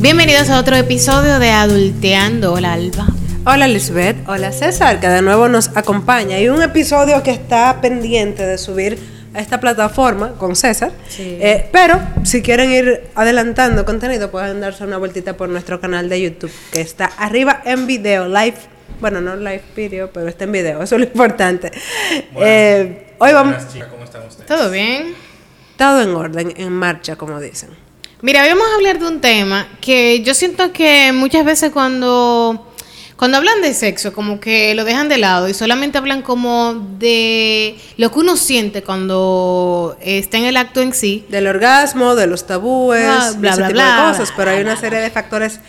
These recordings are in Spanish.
Bienvenidos a otro episodio de Adulteando. Hola, Alba. Hola Lisbeth, hola César, que de nuevo nos acompaña. Y un episodio que está pendiente de subir a esta plataforma con César. Eh, pero si quieren ir adelantando contenido, pueden darse una vueltita por nuestro canal de YouTube, que está arriba en video, live. Bueno, no live video, pero está en video, eso es lo importante. Eh, hoy vamos. ¿cómo están ustedes? ¿Todo bien? Todo en orden, en marcha, como dicen. Mira, hoy vamos a hablar de un tema que yo siento que muchas veces cuando cuando hablan de sexo, como que lo dejan de lado y solamente hablan como de lo que uno siente cuando está en el acto en sí. Del orgasmo, de los tabúes, ah, bla, bla, bla, de cosas, pero hay una serie de factores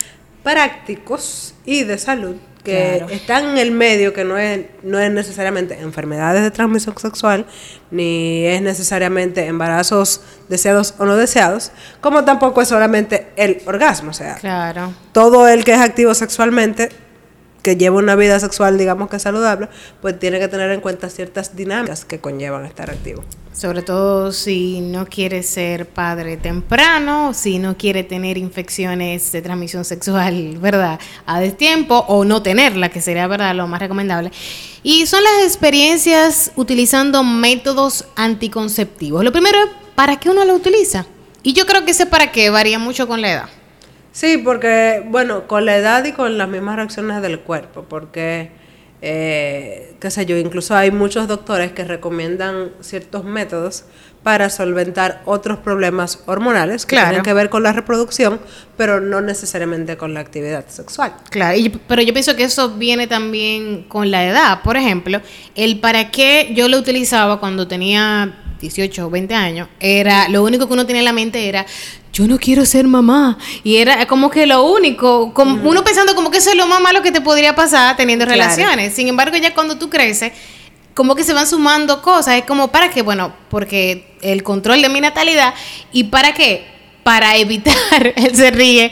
prácticos y de salud que están en el medio, que no es, no es necesariamente enfermedades de transmisión sexual, ni es necesariamente embarazos deseados o no deseados, como tampoco es solamente el orgasmo. O sea, claro. todo el que es activo sexualmente que lleva una vida sexual, digamos que saludable, pues tiene que tener en cuenta ciertas dinámicas que conllevan estar activo. Sobre todo si no quiere ser padre temprano, si no quiere tener infecciones de transmisión sexual, ¿verdad? A destiempo o no tenerla, que sería, ¿verdad?, lo más recomendable. Y son las experiencias utilizando métodos anticonceptivos. Lo primero es, ¿para qué uno lo utiliza? Y yo creo que ese para qué varía mucho con la edad. Sí, porque, bueno, con la edad y con las mismas reacciones del cuerpo, porque, eh, qué sé yo, incluso hay muchos doctores que recomiendan ciertos métodos para solventar otros problemas hormonales que tienen que ver con la reproducción, pero no necesariamente con la actividad sexual. Claro, pero yo pienso que eso viene también con la edad. Por ejemplo, el para qué yo lo utilizaba cuando tenía 18 o 20 años, era lo único que uno tenía en la mente era yo no quiero ser mamá. Y era como que lo único, como, uno pensando como que eso es lo más malo que te podría pasar teniendo relaciones. Sin embargo, ya cuando tú creces, como que se van sumando cosas. Es como, ¿para qué? Bueno, porque el control de mi natalidad. ¿Y para qué? Para evitar, él se ríe.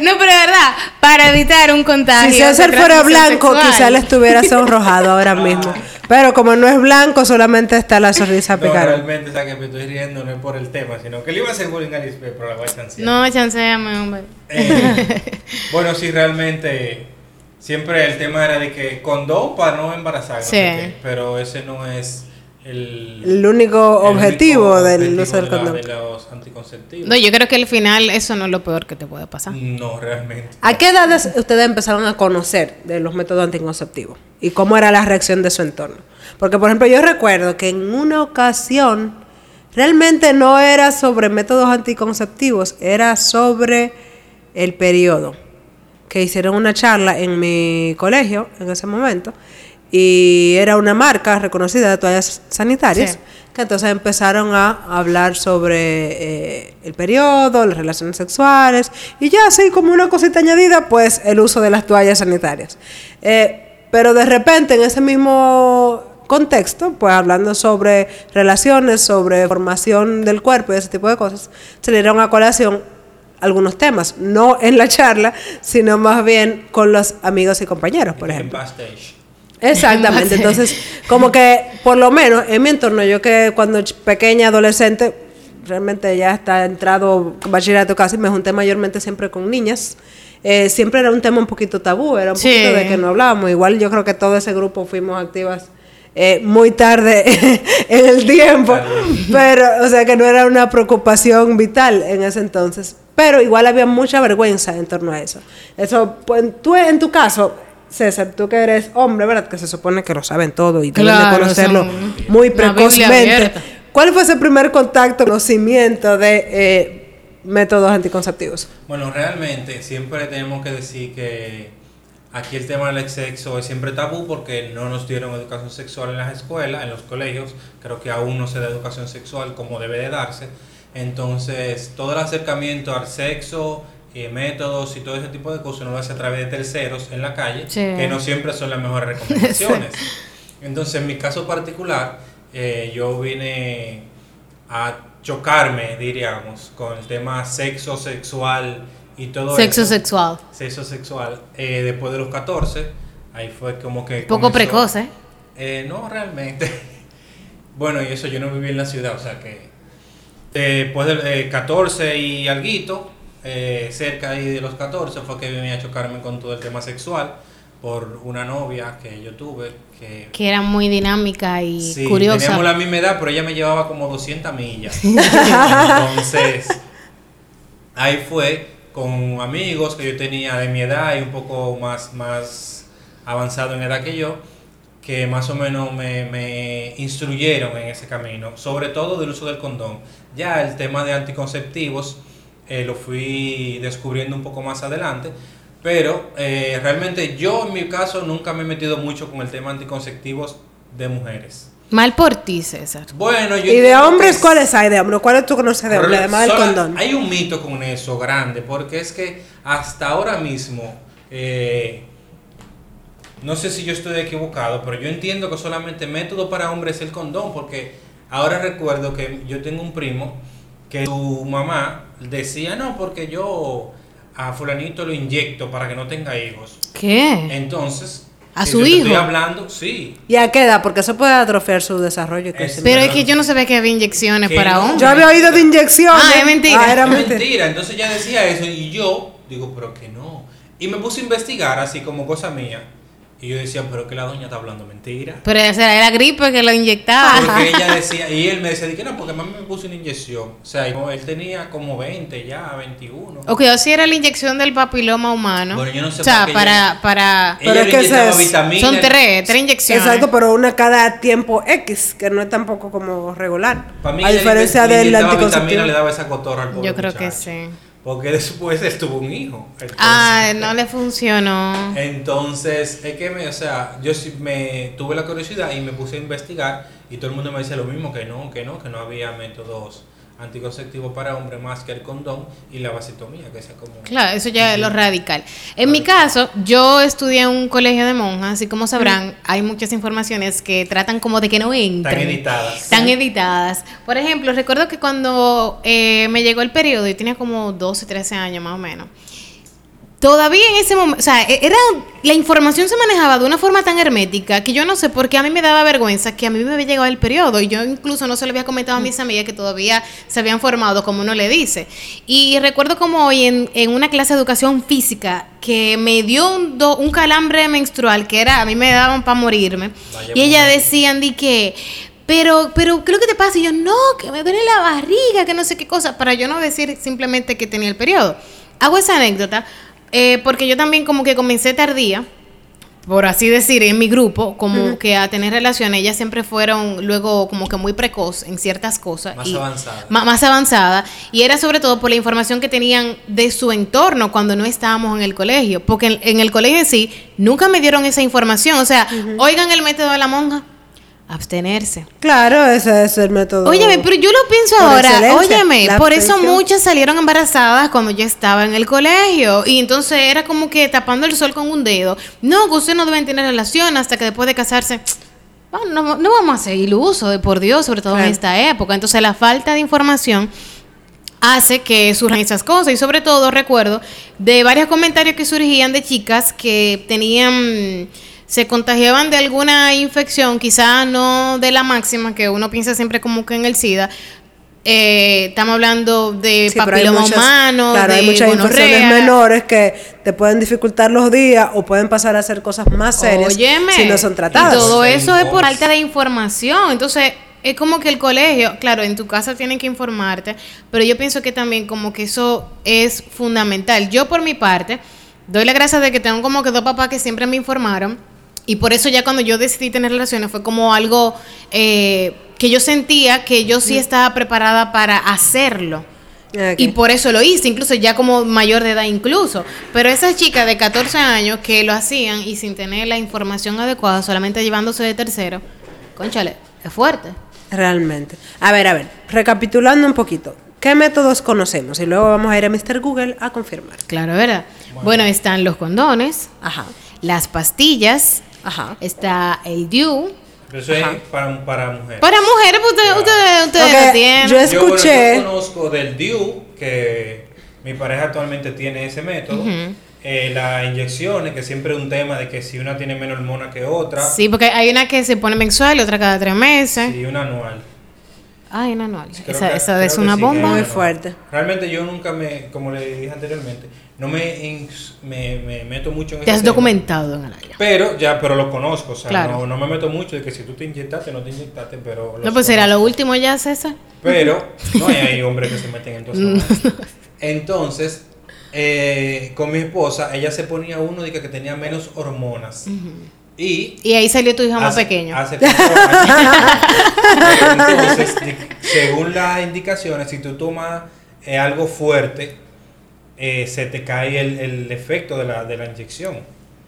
No, pero de verdad, para evitar un contagio. Si César fuera blanco, quizá le estuviera sonrojado ahora mismo. Pero como no es blanco, solamente está la sonrisa no, realmente, o sea, que me estoy riendo no es por el tema, sino que le iba a hacer bullying a Lisbeth, pero la voy a chancear. No, chanceame, hombre. Eh, bueno, sí, realmente, siempre el tema era de que condón para no embarazar, sí. pero ese no es el, único objetivo, del uso del condón. De los anticonceptivos. No, yo creo que al final eso no es lo peor que te puede pasar. No, realmente. ¿A qué edades ustedes empezaron a conocer de los métodos anticonceptivos? ¿Y cómo era la reacción de su entorno? Porque, por ejemplo, yo recuerdo que en una ocasión realmente no era sobre métodos anticonceptivos, era sobre el periodo. Que hicieron una charla en mi colegio en ese momento y era una marca reconocida de toallas sanitarias, que entonces empezaron a hablar sobre eh, el periodo, las relaciones sexuales y ya así como una cosita añadida, pues el uso de las toallas sanitarias. Eh, pero de repente en ese mismo contexto, pues hablando sobre relaciones, sobre formación del cuerpo y ese tipo de cosas, se dieron a colación algunos temas, no en la charla, sino más bien con los amigos y compañeros, por ejemplo. Exactamente, entonces como que por lo menos en mi entorno, yo que cuando pequeña, adolescente, realmente ya está entrado bachillerato casi, me junté mayormente siempre con niñas. Eh, siempre era un tema un poquito tabú, era un poquito de que no hablábamos. Igual yo creo que todo ese grupo fuimos activas eh, muy tarde en el tiempo, pero, o sea que no era una preocupación vital en ese entonces. Pero igual había mucha vergüenza en torno a eso. Eso, pues, tú en tu caso, César, tú que eres hombre, ¿verdad? Que se supone que lo saben todo y deben de conocerlo muy precozmente. ¿Cuál fue ese primer contacto, conocimiento de eh, métodos anticonceptivos? Bueno, realmente siempre tenemos que decir que aquí el tema del sexo es siempre tabú porque no nos dieron educación sexual en las escuelas, en los colegios. Creo que aún no se da educación sexual como debe de darse. Entonces, todo el acercamiento al sexo eh, métodos y todo ese tipo de cosas uno lo hace a través de terceros en la calle, que no siempre son las mejores recomendaciones. Entonces, en mi caso particular, eh, yo vine a chocarme, diríamos, con el tema sexo sexual y todo sexo sexual. Sexo sexual. Eh, después de los 14, ahí fue como que... Poco precoz, ¿eh? No, realmente. bueno, y eso yo no viví en la ciudad, o sea que después de 14 y alguito, eh, cerca ahí de los 14 fue que vine a chocarme con todo el tema sexual por una novia que yo tuve que... Que era muy dinámica y Sí, curiosa. teníamos la misma edad, pero ella me llevaba como 200 millas. Entonces, ahí fue con amigos que yo tenía de mi edad y un poco más, más avanzado en edad que yo, que más o menos me, me instruyeron en ese camino, sobre todo del uso del condón. Ya el tema de anticonceptivos eh, lo fui descubriendo un poco más adelante, pero eh, realmente yo en mi caso nunca me he metido mucho con el tema anticonceptivos de mujeres. Mal por ti, César. Bueno, yo ¿Y de hombres que cuáles hay de hombres? ¿Cuáles tú conoces de hombres? Además del condón. Hay un mito con eso grande, porque es que hasta ahora mismo, eh, no sé si yo estoy equivocado, pero yo entiendo que solamente método para hombres es el condón, porque ahora recuerdo que yo tengo un primo que su mamá decía, no, porque yo a fulanito lo inyecto para que no tenga hijos. ¿Qué? Entonces, ¿A si su yo te Estoy hijo? hablando, sí. ¿Y a qué edad? Porque eso puede atrofiar su desarrollo. Pero es que yo no sabía que había inyecciones Que para no. hombres. Yo había oído de inyecciones. Ah, es mentira. Ah, era Es mentira. mentira. Entonces ella decía eso y yo digo, pero que no. Y me puse a investigar así como cosa mía. Y yo decía, pero que la doña está hablando mentira. Pero esa era gripe que lo inyectaba. Porque ella decía, y él me decía, de que no, porque mami me puso una inyección. O sea, él tenía como 20 ya, 21. Ok, o si era la inyección del papiloma humano. Bueno, yo no sé O sea, para, ella- para... Pero Ella es le que es- vitaminas. Son tres, tres inyecciones. Exacto, pero una cada tiempo X, que no es tampoco como regular. Para mí, a diferencia del anticonceptivo. le daba esa cotorra al pobre Yo creo que muchacho. sí. Porque después él tuvo un hijo. Entonces- Ah, no le funcionó. Entonces, es que me, o sea, yo sí me tuve la curiosidad y me puse a investigar y todo el mundo me decía lo mismo, que no, que no, que no había métodos anticonceptivos para hombres más que el condón y la vasectomía, que es como... Claro, eso ya es lo radical. En mi caso, yo estudié en un colegio de monjas, así como sabrán, hay muchas informaciones que tratan como de que no entren. Tan editadas. Están editadas. Por ejemplo, recuerdo que cuando eh, me llegó el periodo, yo tenía como 12, 13 años más o menos. Todavía en ese momento, o sea, e- era la información se manejaba de una forma tan hermética que yo no sé por qué a mí me daba vergüenza que a mí me había llegado el periodo y yo incluso no se lo había comentado a mis amigas que todavía se habían formado, como uno le dice. Y recuerdo como hoy en, en una clase de educación física que me dio un, do- un calambre menstrual que era, a mí me daban para morirme. Vaya y ella mujer. decían de que, pero, pero, ¿qué es lo que te pasa? Y yo, no, que me duele la barriga, que no sé qué cosa, para yo no decir simplemente que tenía el periodo. Hago esa anécdota eh, porque yo también como que comencé tardía, por así decir, en mi grupo, como que a tener relaciones, ellas siempre fueron luego como que muy precoz en ciertas cosas. Más y- avanzada. más avanzada. Y era sobre todo por la información que tenían de su entorno cuando no estábamos en el colegio. Porque en, en el colegio en sí nunca me dieron esa información. O sea, oigan el método de la monja. Abstenerse. Claro, ese es el método. Óyeme, pero yo lo pienso ahora. Óyeme, por eso muchas salieron embarazadas cuando yo estaba en el colegio. Y entonces era como que tapando el sol con un dedo. No, que ustedes no deben tener relación hasta que después de casarse. Bueno, no, no vamos a ser ilusos, de por Dios, sobre todo en esta época. Entonces la falta de información hace que surjan esas cosas y sobre todo recuerdo de varios comentarios que surgían de chicas que tenían se contagiaban de alguna infección quizá no de la máxima que uno piensa siempre como que en el SIDA Eh, estamos hablando de Sí, papiloma muchas- humano Claro, de hay muchas infecciones menores que te pueden dificultar los días o pueden pasar a ser cosas más serias Óyeme, si no son tratadas. Y todo eso es por falta de información. Entonces, es como que el colegio, claro, en tu casa tienen que informarte, pero yo pienso que también como que eso es fundamental. Yo por mi parte, doy la gracia de que tengo como que dos papás que siempre me informaron. Y por eso ya cuando yo decidí tener relaciones fue como algo eh, que yo sentía que yo sí estaba preparada para hacerlo. Ok. Y por eso lo hice, incluso ya como mayor de edad incluso. Pero esas chicas de 14 años que lo hacían y sin tener la información adecuada, solamente llevándose de tercero, conchale, es fuerte. Realmente. A ver, a ver, recapitulando un poquito. ¿Qué métodos conocemos? Y luego vamos a ir a Mr. Google a confirmar. Claro, ¿verdad? Bueno, están los condones, Ajá, las pastillas, ajá. está el DIU. Pero eso es para, para mujeres. Para mujeres, pues ustedes, Claro. ustedes, ustedes Ok, lo tienen. yo es- Yo, bueno, escuché- yo conozco del DIU, que mi pareja actualmente tiene ese método. Ujú. Eh, las inyecciones, que siempre es un tema de que si una tiene menos hormona que otra, Sí, porque hay una que se pone mensual y otra cada tres meses. y una anual. Ay, no, no. Creo Esa, que- esa es una sí, bomba. que- Muy fuerte. Realmente yo nunca me, como le dije anteriormente, no me, me, me meto mucho en Te ese has tema. documentado en el área. Pero ya, pero lo conozco, o sea, Claro. no, no me meto mucho de que si tú te inyectaste, no te inyectaste, pero... No, pues era conozco. lo último ya, César. Pero no hay, hay hombres que se meten en todo eso. Entonces, eh, con mi esposa, ella se ponía uno de que, que tenía menos hormonas. Y Y ahí salió tu hijo más pequeño. hace. Entonces, según las indicaciones, si tú tomas eh, algo fuerte, eh, se te cae el, el efecto de la, de la inyección.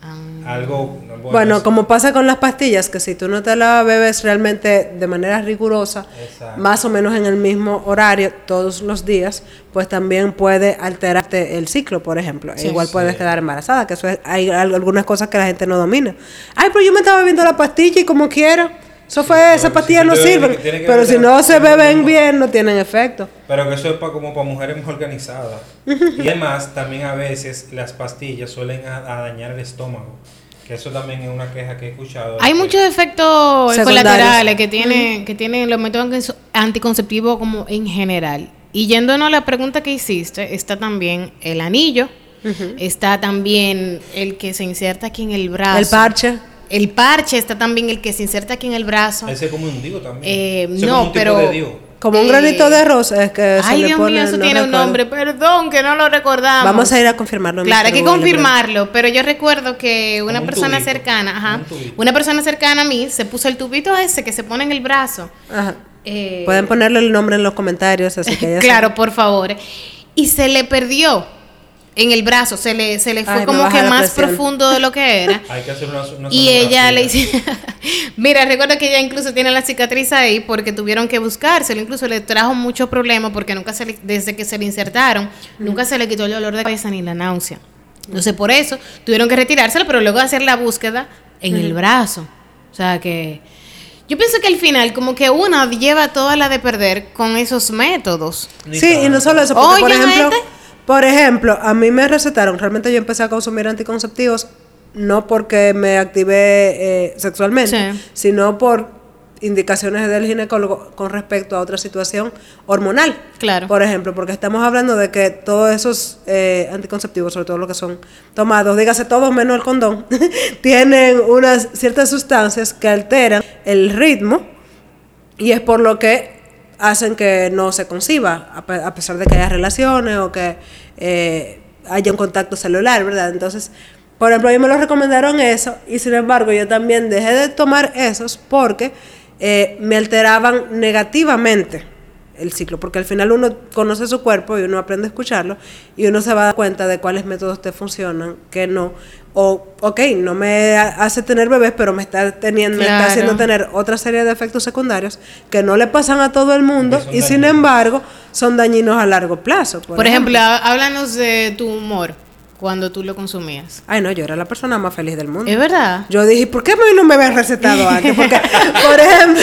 Ah. Algo. no, Bueno, como pasa con las pastillas, que si tú no te la bebes realmente de manera rigurosa, Exacto. más o menos en el mismo horario todos los días, pues también puede alterarte el ciclo, por ejemplo. Sí. Igual puedes quedar embarazada, que eso es- hay al- algunas cosas que la gente no domina. Ay, pero yo me estaba bebiendo la pastilla y como quiera. Eso fue, pastillas tú no sirven. Pero si no se beben no. bien, no tienen efecto. Pero que eso es para, como para mujeres más organizadas. y además, también a veces las pastillas suelen a, a dañar el estómago. Que eso también es una queja que he escuchado. Hay muchos efectos colaterales que tienen, que tienen los métodos anti- anticonceptivos como en general. Y yéndonos a la pregunta que hiciste, está también el anillo, está también el que se inserta aquí en el brazo. El parche. El parche, está también el que se inserta aquí en el brazo. Ese es como un digo también. Eh, Ese es no, como un tipo pero- de digo. Como un Eh, granito de arroz es que se Ay, le Dios pone. mío, eso no tiene un nombre, perdón, que no lo recordamos. Vamos a ir a confirmarlo. Claro, hay que confirmarlo, pero yo recuerdo que una un persona tubito, cercana, ajá, un una persona cercana a mí se puso el tubito ese que se pone en el brazo. Ajá. eh, Pueden ponerle el nombre en los comentarios, así que ya claro, por favor. Y se le perdió en el brazo, se le, se le fue Ay, como que más presión. profundo de lo que era. Hay que hacer una, una Y ella le hizo. Mira, recuerdo que ella incluso tiene la cicatriz ahí porque tuvieron que buscárselo. Incluso le trajo mucho problema porque nunca se le- desde que se le insertaron, nunca se le quitó el dolor de cabeza ni la náusea. Entonces, por eso tuvieron que retirárselo, pero luego hacer la búsqueda en el brazo. O sea que. Yo pienso que al final, como que una lleva toda la de perder con esos métodos. Sí, y no solo eso, porque por Oye, ejemplo, gente. Por ejemplo, a mí me recetaron, realmente yo empecé a consumir anticonceptivos no porque me activé eh, sexualmente, Sí. sino por indicaciones del ginecólogo con respecto a otra situación hormonal. Claro. Por ejemplo, porque estamos hablando de que todos esos eh, anticonceptivos, sobre todo los que son tomados, dígase todos menos el condón, tienen unas ciertas sustancias que alteran el ritmo y es por lo que hacen que no se conciba, a, pe- a pesar de que haya relaciones o que eh, haya un contacto celular, ¿verdad? Entonces, por ejemplo, a mí me lo recomendaron eso y sin embargo yo también dejé de tomar esos porque eh, me alteraban negativamente el ciclo, porque al final uno conoce su cuerpo y uno aprende a escucharlo y uno se va a dar cuenta de cuáles métodos te funcionan, que no. O, ok, no me ha- hace tener bebés, pero me está teniendo, me está haciendo tener otra serie de efectos secundarios que no le pasan a todo el mundo y sin embargo son dañinos a largo plazo. Por, Por ejemplo, há- háblanos de tu humor cuando tú lo consumías. Ay, no, yo era la persona más feliz del mundo. ¿Es verdad? Yo dije, ¿por qué a mí no me habían recetado antes? Porque, por ejemplo,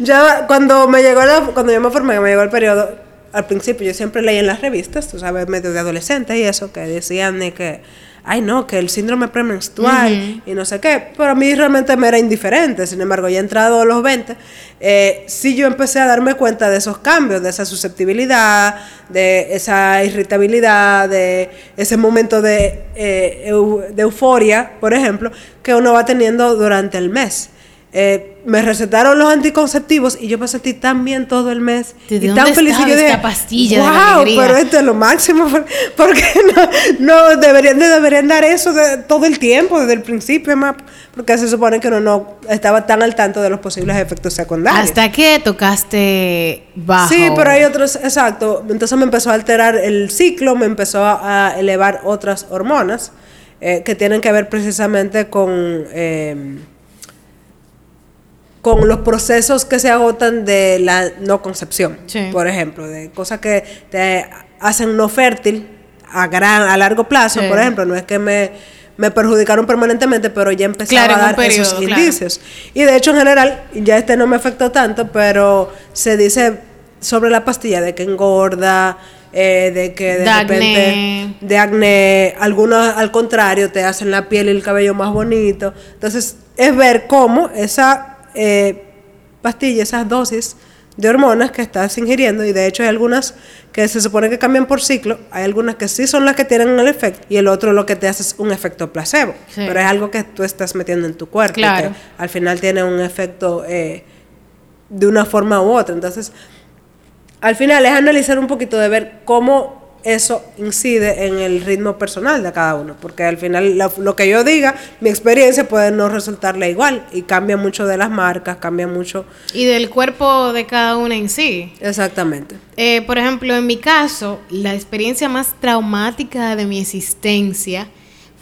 yo cuando me llegó la- cuando yo me formé, que me llegó el periodo, al principio yo siempre leí en las revistas, tú sabes, medio de adolescentes y eso, que decían de que, ay no, que el síndrome premenstrual y no sé qué, pero a mí realmente me era indiferente, sin embargo, ya entrado a los 20, eh, sí yo empecé a darme cuenta de esos cambios, de esa susceptibilidad, de esa irritabilidad, de ese momento de, eh, eu- de euforia, por ejemplo, que uno va teniendo durante el mes. Eh, me recetaron los anticonceptivos y yo me sentí tan bien todo el mes ¿De y dónde tan feliz y yo dije, pastilla de wow, alegría?" pero esto es lo máximo ¿por- porque no, no deberían de- deberían dar eso de, todo el tiempo desde el principio más porque se supone que uno no estaba tan al tanto de los posibles efectos secundarios Hasta que tocaste bajo. Sí, pero hay otros, exacto. Entonces me empezó a alterar el ciclo, me empezó a, a elevar otras hormonas eh, que tienen que ver precisamente con, eh, con los procesos que se agotan de la no concepción, Sí. por ejemplo, de cosas que te hacen no fértil a, gran, a largo plazo, Sí. por ejemplo, no es que me, me perjudicaron permanentemente, pero ya empezaba Claro, a dar esos claro. indicios. Y de hecho, en general, ya este no me afectó tanto, pero se dice sobre la pastilla de que engorda, eh, de que de, De repente acné. de acné, algunos al contrario te hacen la piel y el cabello más bonito. Entonces, es ver cómo esa eh, pastilla, esas dosis de hormonas que estás ingiriendo y de hecho hay algunas que se supone que cambian por ciclo, hay algunas que sí son las que tienen el efecto y el otro lo que te hace es un efecto placebo, Sí. pero es algo que tú estás metiendo en tu cuerpo y Claro. que al final tiene un efecto eh, de una forma u otra. Entonces, al final es analizar un poquito de ver cómo eso incide en el ritmo personal de cada uno, porque al final lo, lo que yo diga, mi experiencia puede no resultarle igual y cambia mucho de las marcas, cambia mucho Y del cuerpo de cada una en sí. exactamente. Eh, por ejemplo, en mi caso, la experiencia más traumática de mi existencia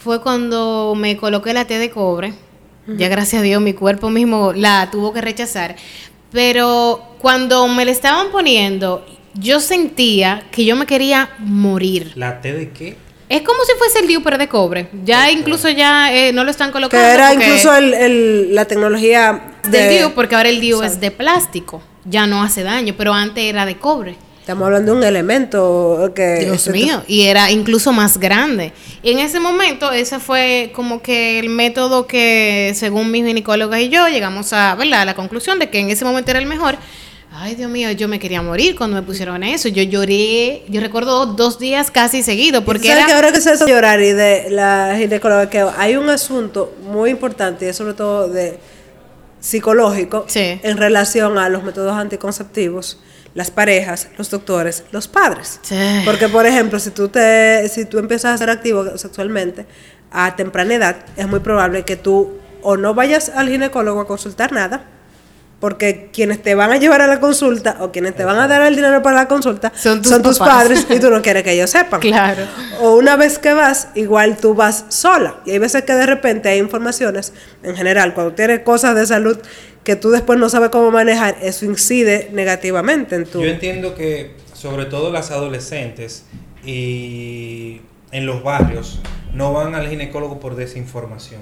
fue cuando me coloqué la T de cobre. Ya gracias a Dios mi cuerpo mismo la tuvo que rechazar. Pero cuando me la estaban poniendo, yo sentía que yo me quería morir. ¿La T de qué? Es como si fuese el DIU, pero de cobre. Ya incluso ya eh, no lo están Que colocando. era porque- incluso el, el- la tecnología del de... DIU, porque ahora el DIU es de plástico. Ya no hace daño, pero antes era de cobre. Estamos hablando de un elemento que... Dios que- mío, y era incluso más grande. Y en ese momento, ese fue como que el método que, según mis ginecólogas y yo, llegamos a, ¿verdad? a la conclusión de que en ese momento era el mejor. Ay, Dios mío, yo me quería morir cuando me pusieron eso. Yo lloré, yo recuerdo dos días casi seguidos, porque ¿Sabes que era... ahora que se hace llorar y de la ginecóloga que hay un asunto muy importante y es sobre todo de psicológico Sí. en relación a los métodos anticonceptivos, las parejas, los doctores, los padres. Sí. Porque por ejemplo, si tú te si tú empiezas a ser activo sexualmente a temprana edad, es muy probable que tú o no vayas al ginecólogo a consultar nada, porque quienes te van a llevar a la consulta o quienes te van a dar el dinero para la consulta Son son tus padres y tú no quieres que ellos sepan. Claro. O una vez que vas, igual tú vas sola. Y hay veces que de repente hay informaciones, en general, cuando tienes cosas de salud que tú después no sabes cómo manejar, eso incide negativamente en tu... Yo entiendo que sobre todo las adolescentes y en los barrios no van al ginecólogo por desinformación,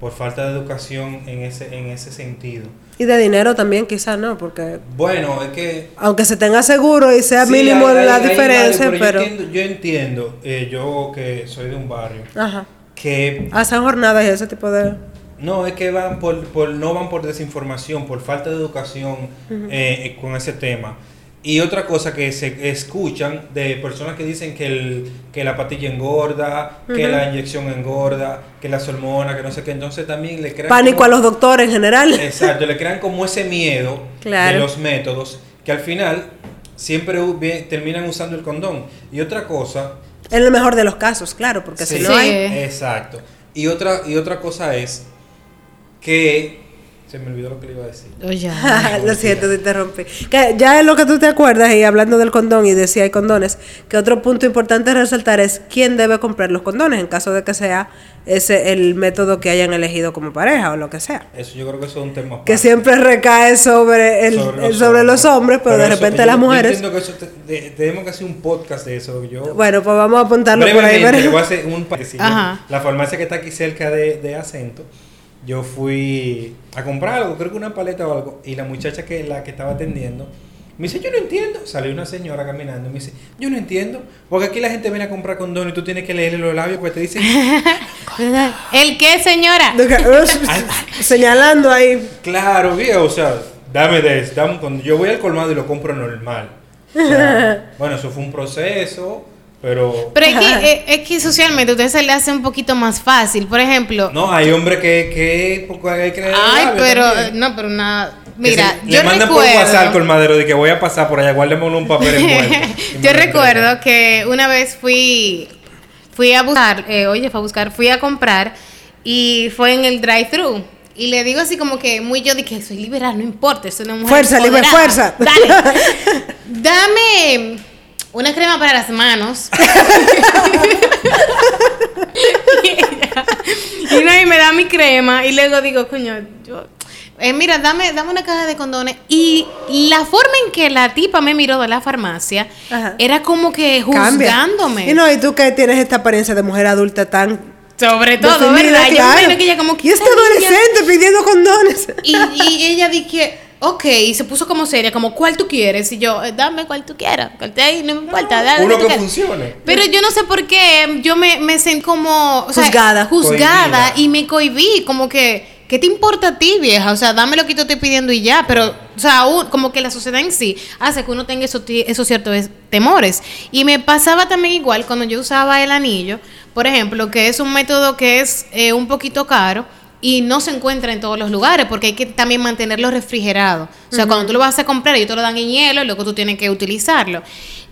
por falta de educación en ese, en ese sentido. Y de dinero también quizás, ¿no? Porque Bueno, es que... aunque se tenga seguro y sea sí, mínimo hay- la hay- diferencia, pero... Yo entiendo, yo, entiendo, eh, yo que soy de un barrio, Ajá. que Hacen jornadas y ese tipo de... No, es que van por, por- no van por desinformación, por falta de educación eh, con ese tema. Y otra cosa que se escuchan de personas que dicen que, el, que la patilla engorda, que la inyección engorda, que las hormonas, que no sé qué, entonces también le crean... Pánico como- a los doctores en general. Exacto, le crean como ese miedo Claro. de los métodos, que al final siempre terminan usando el condón. Y otra cosa... En el mejor de los casos, claro, porque Sí. si no Sí. hay... Exacto. Y otra, y otra cosa es que... Se me olvidó lo que le iba a decir. Oye, lo siento, te interrumpí. Que ya es lo que tú te acuerdas, y hablando del condón y de si hay condones, que otro punto importante a resaltar es quién debe comprar los condones en caso de que sea ese el método que hayan elegido como pareja o lo que sea. Eso yo creo que eso es un tema Que siempre recae sobre, el, sobre, los, hombres, pero, de eso repente las yo- yo mujeres. entiendo que eso te- de- tenemos que hacer un podcast de eso. Yo, Bueno, pues vamos a apuntarlo por ahí. pero- voy a hacer un. La farmacia que está aquí cerca de, de Acento, yo fui a comprar algo, creo que una paleta o algo, y la muchacha que la que estaba atendiendo me dice, yo no entiendo. Salió una señora caminando y me dice, yo no entiendo, porque aquí la gente viene a comprar condón y tú tienes que leerle los labios, pues te dicen, ¿El qué, señora? Señalando ahí. Claro, viejo, o sea, dame de eso, dame. Yo voy al colmado y lo compro normal. O sea, bueno, eso fue un proceso, pero... Pero es que, eh, es que socialmente a usted se le hace un poquito más fácil. Por ejemplo, No, hay hombres que, que, hay que ay, pero también. no, pero nada. Que Mira, se- yo le mandan recuerdo, por WhatsApp al colmadero de que voy a pasar por allá, guárdeme un papel envuelto. Yo recuerdo que una vez fui fui a buscar, eh, oye, fue a buscar, fui a comprar y fue en el drive-thru. Y le digo así como que muy yo dije, soy liberal, no importa, soy una mujer Fuerza, libre, fuerza. Dale. Dame una crema para las manos. y no, y me da mi crema y luego digo, coño, yo eh, mira, dame, dame una caja de condones. Y la forma en que la tipa me miró de la farmacia Ajá. era como que Cambia. juzgándome. Y no, y tú que tienes esta apariencia de mujer adulta tan Sobre todo, ¿verdad? Yo me que ella como que Y este esta adolescente pidiendo condones. Y, y ella dije, ok, y se puso como seria, como, ¿cuál tú quieres? Y yo, "Eh, dame cuál tú quieras, cuál te ahí, no me importa, dale. Uno que quieras". funcione. Pero yo no sé por qué, yo me, me sentí como... o sea, Juzgada. Juzgada Cohibida. y me cohibí, como que ¿qué te importa a ti, vieja? O sea, dame lo que te estoy pidiendo y ya. Pero, o sea, un- como que la sociedad en sí hace que uno tenga esos, esos ciertos es- temores. Y me pasaba también igual cuando yo usaba el anillo, por ejemplo, que es un método que es eh, un poquito caro y no se encuentra en todos los lugares porque hay que también mantenerlo refrigerado. O sea, cuando tú lo vas a comprar, ellos te lo dan en hielo y luego tú tienes que utilizarlo.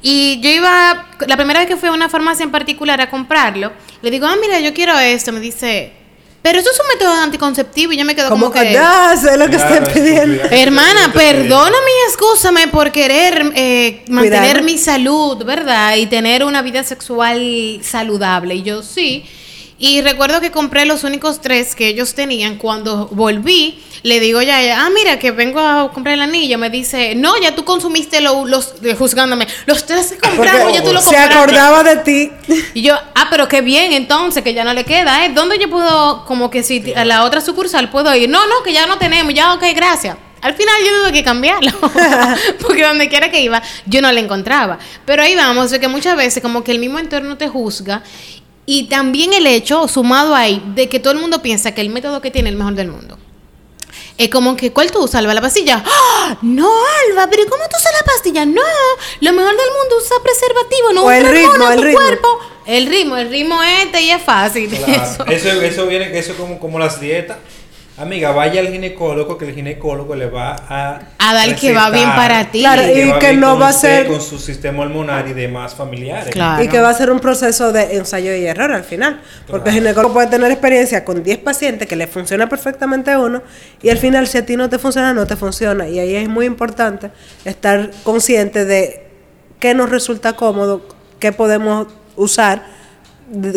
Y yo iba, la primera vez que fui a una farmacia en particular a comprarlo, le digo, ah, mira, yo quiero esto. Me dice, pero eso es un método anticonceptivo y yo me quedo como, Como que que... ya sé lo que Claro, estoy pidiendo. Hermana, perdóname y excúsame por querer eh, mantener mi salud, ¿verdad? Y tener una vida sexual saludable. Y yo sí. Y recuerdo que compré los únicos tres que ellos tenían. Cuando volví, le digo ya, a ella, ah, mira, que vengo a comprar el anillo. Me dice, no, ya tú consumiste lo- los, eh, juzgándome, los tres que compramos, Porque ya tú lo se compraste. acordaba de ti. Y yo, ah, pero qué bien, entonces, que ya no le queda, ¿eh? ¿Dónde yo puedo, como que si a la otra sucursal puedo ir? No, no, que ya no tenemos, ya, ok, gracias. Al final yo tuve que cambiarlo, porque donde quiera que iba, yo no le encontraba. Pero ahí vamos, de que muchas veces como que el mismo entorno te juzga y también el hecho, sumado ahí, de que todo el mundo piensa que el método que tiene es el mejor del mundo. Es como que, ¿cuál tú usas, Alba? La pastilla. ¡Ah! No, Alba, pero ¿cómo tú usas la pastilla? No, lo mejor del mundo usa preservativo, no O el usa ritmo, hormona en el tu ritmo. cuerpo. El ritmo, el ritmo este y es fácil. Claro. Eso, eso viene, eso como, como las dietas. Amiga, vaya al ginecólogo, que el ginecólogo le va a... A dar que va bien para ti. Claro, y que no con va a ser- Con su sistema hormonal y demás familiares. Claro. Y que va a ser un proceso de ensayo y error al final. Porque el ginecólogo puede tener experiencia con 10 pacientes que le funciona perfectamente a uno y al final si a ti no te funciona, no te funciona. Y ahí es muy importante estar consciente de qué nos resulta cómodo, qué podemos usar,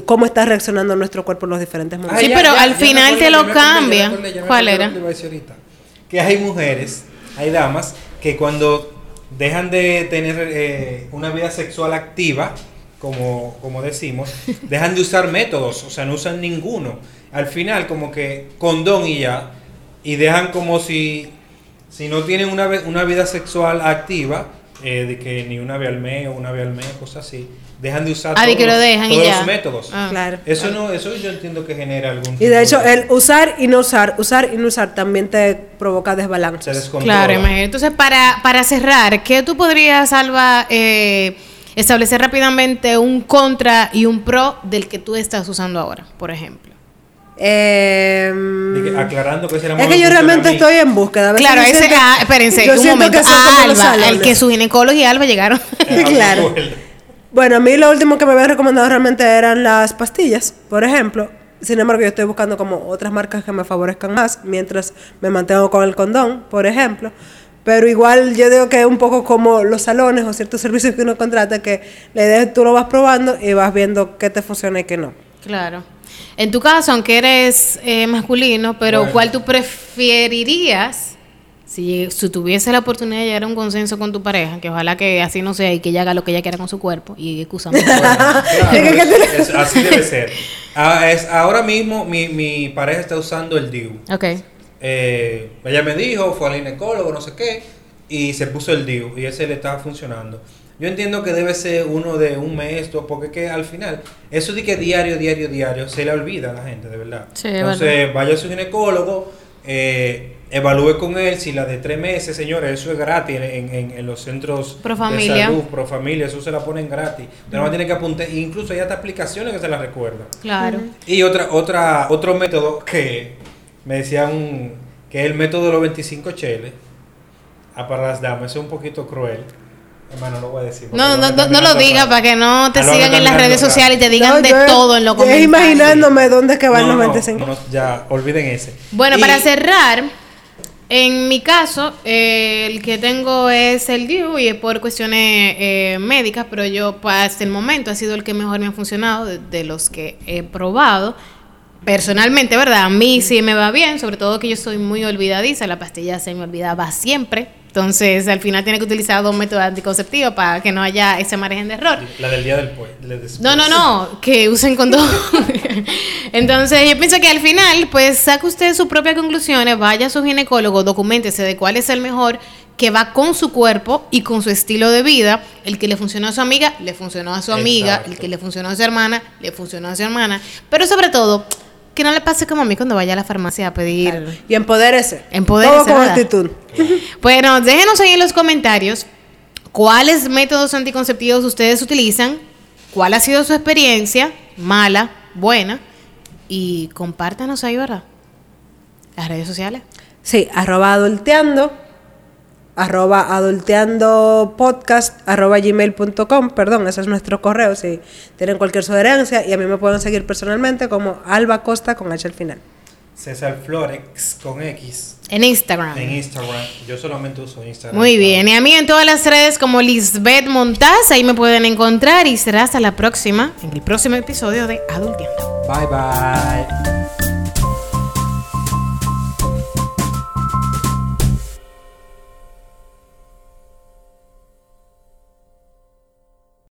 cómo está reaccionando nuestro cuerpo en los diferentes momentos. Sí, pero al me final te lo ya acordé, ya cambia. acordé, ya ¿Cuál era? que hay mujeres, hay damas, que cuando dejan de tener eh, una vida sexual activa, como, como decimos, dejan de usar métodos, o sea, no usan ninguno. Al final, como que condón y ya, y dejan como si, si no tienen una, una vida sexual activa, eh, de que ni una vez al mes o una vez al mes, cosas así, dejan de usar Ah, de que lo los- dejan todos métodos. Ah. Claro. Eso no, eso yo entiendo que genera algún Y de hecho, el usar y no usar, usar y no usar también te provoca desbalances. descontrola. Claro, imagínate. Entonces, para, para cerrar, ¿qué tú podrías, Alba, eh, establecer rápidamente un contra y un pro del que tú estás usando ahora, por ejemplo? Em, que- aclarando que ese era es que yo realmente estoy en búsqueda. A Claro, ese, siento- ah, espérense, yo un siento momento. Ah, Alba, el que su ginecólogo y Alba llegaron. Claro. bueno. A mí lo último que me habían recomendado realmente eran las pastillas, por ejemplo. Sin embargo, yo estoy buscando como otras marcas que me favorezcan más mientras me mantengo con el condón, por ejemplo. Pero igual yo digo que es un poco como los salones o ciertos servicios que uno contrata que la idea es que tú lo vas probando y vas viendo qué te funciona y qué no. Claro. En tu caso, aunque eres eh, masculino, pero Bueno. ¿cuál tú preferirías si, si tuviese la oportunidad de llegar a un consenso con tu pareja? Que ojalá que así no sea y que ella haga lo que ella quiera con su cuerpo. Y excusame. Bueno, claro, Es así debe ser. Ah, es, ahora mismo mi, mi pareja está usando el DIU. ok. Eh, ella me dijo, fue al ginecólogo, no sé qué, y se puso el DIU y ese le estaba funcionando. Yo entiendo que debe ser uno de un mes, dos, porque es que al final, eso de que diario, diario, diario, se le olvida a la gente, de verdad. Sí, es Entonces, vaya a su ginecólogo, eh, evalúe con él si la de tres meses, señores, eso es gratis en, en- en los centros Pro de salud, pro familia, eso se la ponen gratis. Usted no tiene que apuntar, incluso hay hasta aplicaciones que se las recuerdan. Claro. Y otra, otra, otro método que me decían que es el método de los 25 cheles. Para las damas, eso es un poquito cruel. Hermano, no lo voy a decir. No, lo no, no, no lo digas para que no te lo sigan en las redes sociales y te digan No, de yo- todo en los yo comentarios. imaginándome dónde es que van No, los no, 25. no, ya, olviden ese. Bueno, Y- para cerrar, en mi caso, eh, el que tengo es el DIU y es por cuestiones eh, médicas, pero yo hasta el momento ha sido el que mejor me ha funcionado de, de los que he probado. Personalmente, ¿verdad? A mí sí me va bien, sobre todo que yo soy muy olvidadiza, la pastilla se me olvidaba siempre. Entonces, al final tiene que utilizar dos métodos anticonceptivos para que no haya ese margen de error. La del día del después. No, no, no, que usen condón. Entonces, yo pienso que al final, pues saque usted sus propias conclusiones, vaya a su ginecólogo, documentese de cuál es el mejor que va con su cuerpo y con su estilo de vida. El que le funcionó a su amiga, le funcionó a su amiga. Exacto. El que le funcionó a su hermana, le funcionó a su hermana. Pero sobre todo, que no le pase como a mí cuando vaya a la farmacia a pedir. Y empodérese. Empodérese, Todo con ¿verdad? actitud. Bueno, déjenos ahí en los comentarios cuáles métodos anticonceptivos ustedes utilizan, cuál ha sido su experiencia, mala, buena, y compártanos ahí, ¿verdad? Las redes sociales. Sí, arroba adulteando, arroba adulteando podcast, arroba gmail.com, perdón, ese es nuestro correo si tienen cualquier sugerencia y a mí me pueden seguir personalmente como Alba Costa con H al final. César Florex con X En Instagram. en Instagram. Yo solamente uso Instagram. Muy bien. Y a mí en todas las redes como Lisbeth Montaz, ahí me pueden encontrar y será hasta la próxima, en el próximo episodio de Adulteando. Bye bye.